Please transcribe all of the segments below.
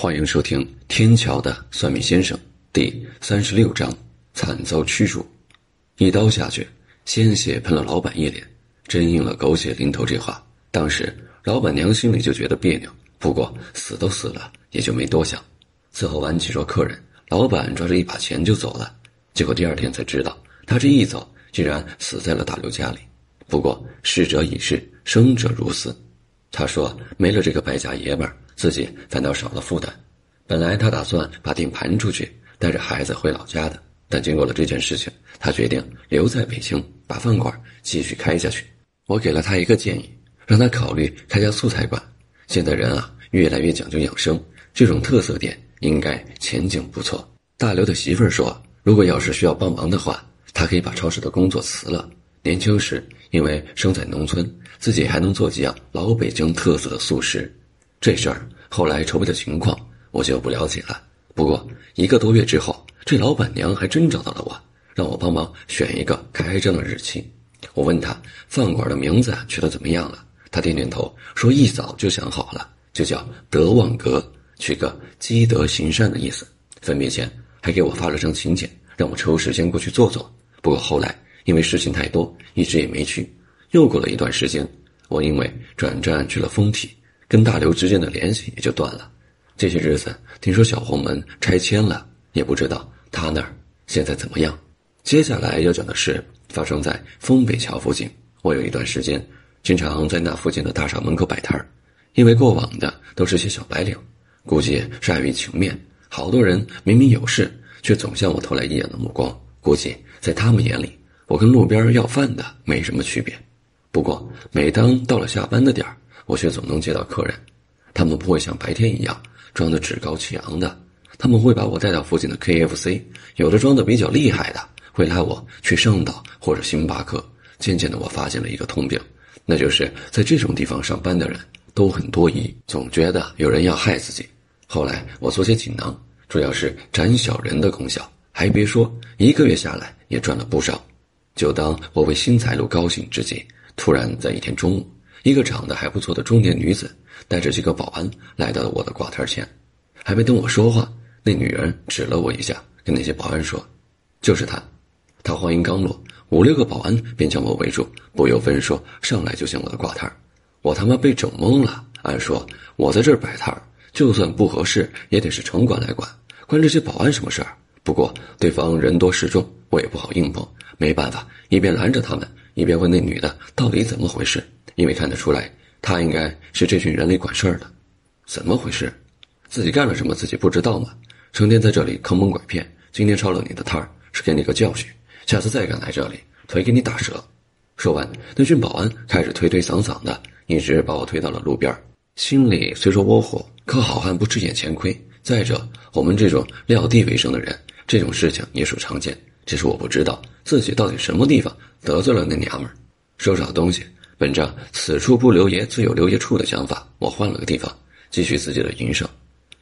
欢迎收听《天桥的算命先生》第三十六章：惨遭驱逐，一刀下去，鲜血喷了老板一脸，真应了“狗血淋头”这话。当时老板娘心里就觉得别扭，不过死都死了，也就没多想。伺候完几桌客人，老板抓着一把钱就走了。结果第二天才知道，他这一走，竟然死在了大刘家里。不过逝者已逝，生者如斯。他说：“没了这个败家爷们儿，自己反倒少了负担。本来他打算把店盘出去，带着孩子回老家的。但经过了这件事情，他决定留在北京，把饭馆继续开下去。我给了他一个建议，让他考虑开家素菜馆。现在人啊，越来越讲究养生，这种特色店应该前景不错。”大刘的媳妇儿说：“如果要是需要帮忙的话，他可以把超市的工作辞了。年轻时因为生在农村。”自己还能做几样老北京特色的素食，这事儿后来筹备的情况我就不了解了。不过一个多月之后，这老板娘还真找到了我，让我帮忙选一个开张的日期。我问她饭馆的名字取得怎么样了，她点点头说一早就想好了，就叫德望阁，取个积德行善的意思。分别前还给我发了张请柬，让我抽时间过去坐坐。不过后来因为事情太多，一直也没去。又过了一段时间，我因为转战去了丰体，跟大刘之间的联系也就断了。这些日子听说小红门拆迁了，也不知道他那儿现在怎么样。接下来要讲的是发生在丰北桥附近。我有一段时间经常在那附近的大厦门口摆摊儿，因为过往的都是些小白领，估计是碍于情面，好多人明明有事，却总向我投来异样的目光。估计在他们眼里，我跟路边要饭的没什么区别。不过，每当到了下班的点儿，我却总能接到客人。他们不会像白天一样装得趾高气昂的，他们会把我带到附近的 KFC，有的装得比较厉害的，会拉我去上岛或者星巴克。渐渐的，我发现了一个通病，那就是在这种地方上班的人都很多疑，总觉得有人要害自己。后来我做些锦囊，主要是斩小人的功效。还别说，一个月下来也赚了不少。就当我为新财路高兴之际。突然，在一天中午，一个长得还不错的中年女子带着几个保安来到了我的挂摊前，还没等我说话，那女人指了我一下，跟那些保安说：“就是他。”他话音刚落，五六个保安便将我围住，不由分说上来就向我的挂摊我他妈被整懵了。按说我在这儿摆摊就算不合适，也得是城管来管，关这些保安什么事儿？不过对方人多势众，我也不好硬碰，没办法，一边拦着他们。一边问那女的到底怎么回事，因为看得出来，她应该是这群人里管事儿的。怎么回事？自己干了什么自己不知道吗？成天在这里坑蒙拐骗，今天抄了你的摊儿是给你个教训，下次再敢来这里，腿给你打折。说完，那群保安开始推推搡搡的，一直把我推到了路边。心里虽说窝火，可好汉不吃眼前亏。再者，我们这种撂地为生的人，这种事情也属常见。只是我不知道自己到底什么地方得罪了那娘们儿。收拾好东西，本着“此处不留爷，自有留爷处”的想法，我换了个地方，继续自己的营生。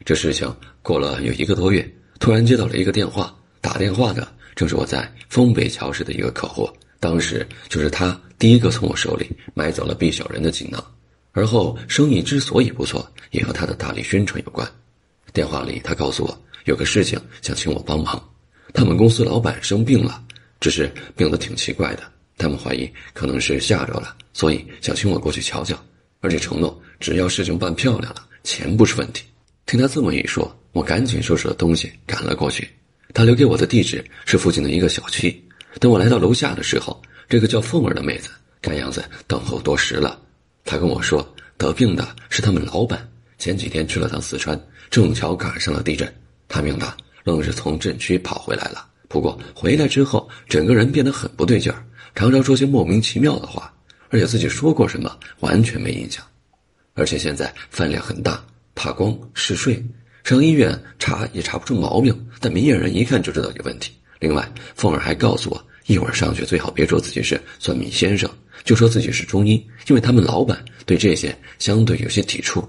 这事情过了有一个多月，突然接到了一个电话，打电话的正是我在丰北桥市的一个客户。当时就是他第一个从我手里买走了毕小人的锦囊，而后生意之所以不错，也和他的大力宣传有关。电话里他告诉我有个事情想请我帮忙。他们公司老板生病了，只是病得挺奇怪的。他们怀疑可能是吓着了，所以想请我过去瞧瞧，而且承诺只要事情办漂亮了，钱不是问题。听他这么一说，我赶紧收拾了东西赶了过去。他留给我的地址是附近的一个小区。等我来到楼下的时候，这个叫凤儿的妹子看样子等候多时了。她跟我说，得病的是他们老板，前几天去了趟四川，正巧赶上了地震，他命大。愣是从镇区跑回来了，不过回来之后，整个人变得很不对劲儿，常常说些莫名其妙的话，而且自己说过什么完全没印象，而且现在饭量很大，怕光嗜睡，上医院查也查不出毛病，但明眼人一看就知道有问题。另外，凤儿还告诉我，一会儿上去最好别说自己是算命先生，就说自己是中医，因为他们老板对这些相对有些抵触。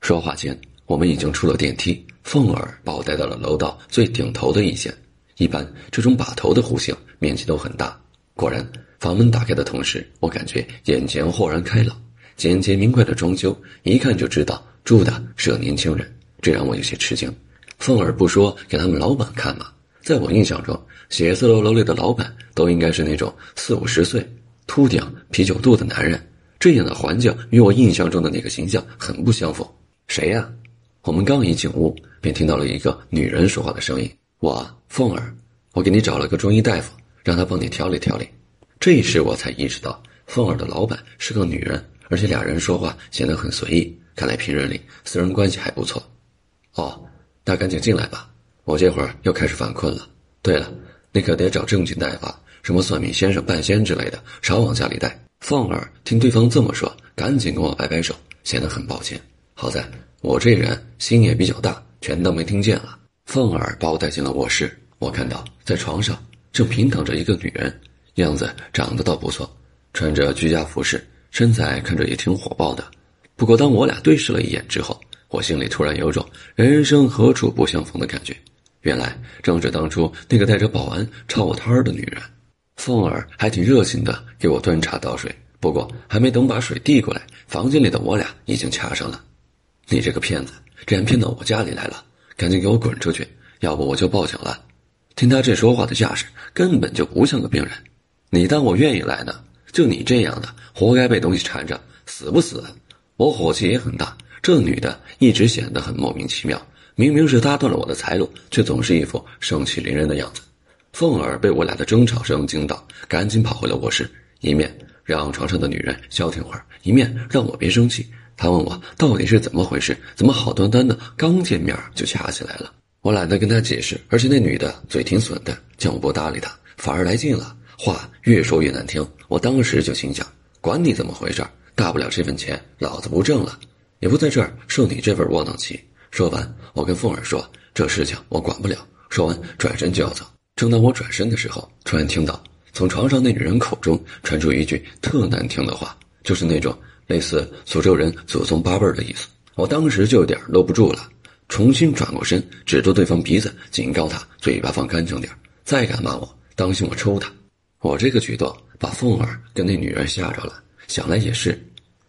说话间。我们已经出了电梯，凤儿把我带到了楼道最顶头的一间。一般这种把头的户型面积都很大。果然，房门打开的同时，我感觉眼前豁然开朗，简洁明快的装修，一看就知道住的是个年轻人。这让我有些吃惊。凤儿不说给他们老板看吗？在我印象中，写字楼楼里的老板都应该是那种四五十岁、秃顶、啤酒肚的男人。这样的环境与我印象中的那个形象很不相符。谁呀？我们刚一进屋，便听到了一个女人说话的声音：“我凤儿，我给你找了个中医大夫，让他帮你调理调理。”这时我才意识到，凤儿的老板是个女人，而且俩人说话显得很随意，看来平日里私人关系还不错。哦。那赶紧进来吧，我这会儿又开始犯困了。对了，你可得找正经大夫，什么算命先生、半仙之类的，少往家里带。凤儿听对方这么说，赶紧跟我摆摆手，显得很抱歉。好在我这人心也比较大，全当没听见了。凤儿把我带进了卧室，我看到在床上正平躺着一个女人，样子长得倒不错，穿着居家服饰，身材看着也挺火爆的。不过当我俩对视了一眼之后，我心里突然有种人生何处不相逢的感觉，原来正是当初那个带着保安抄我摊儿的女人。凤儿还挺热情的，给我端茶倒水。不过还没等把水递过来，房间里的我俩已经掐上了。你这个骗子，竟然骗到我家里来了！赶紧给我滚出去，要不我就报警了。听他这说话的架势，根本就不像个病人。你当我愿意来呢？就你这样的，活该被东西缠着，死不死？我火气也很大。这女的一直显得很莫名其妙，明明是她断了我的财路，却总是一副盛气凌人的样子。凤儿被我俩的争吵声惊到，赶紧跑回了卧室，一面让床上的女人消停会儿，一面让我别生气。他问我到底是怎么回事，怎么好端端的刚见面就掐起来了？我懒得跟他解释，而且那女的嘴挺损的，见我不搭理她，反而来劲了，话越说越难听。我当时就心想：管你怎么回事，大不了这份钱老子不挣了。也不在这儿受你这份窝囊气。说完，我跟凤儿说：“这事情我管不了。”说完，转身就要走。正当我转身的时候，突然听到从床上那女人口中传出一句特难听的话，就是那种类似诅咒人祖宗八辈儿的意思。我当时就有点搂不住了，重新转过身，指着对方鼻子，警告他嘴巴放干净点再敢骂我，当心我抽他。我这个举动把凤儿跟那女人吓着了。想来也是。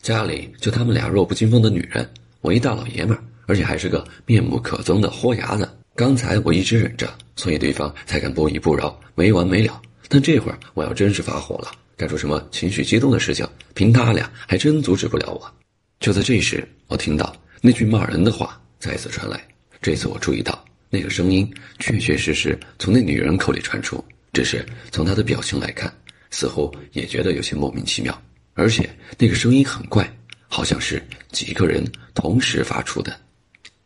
家里就他们俩弱不禁风的女人，我一大老爷们儿，而且还是个面目可憎的豁牙子。刚才我一直忍着，所以对方才敢不依不饶，没完没了。但这会儿我要真是发火了，干出什么情绪激动的事情，凭他俩还真阻止不了我。就在这时，我听到那句骂人的话再次传来。这次我注意到，那个声音确确实实从那女人口里传出，只是从她的表情来看，似乎也觉得有些莫名其妙。而且那个声音很怪，好像是几个人同时发出的。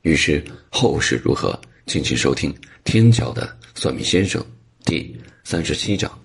于是后事如何，敬请收听《天桥的算命先生》第三十七章。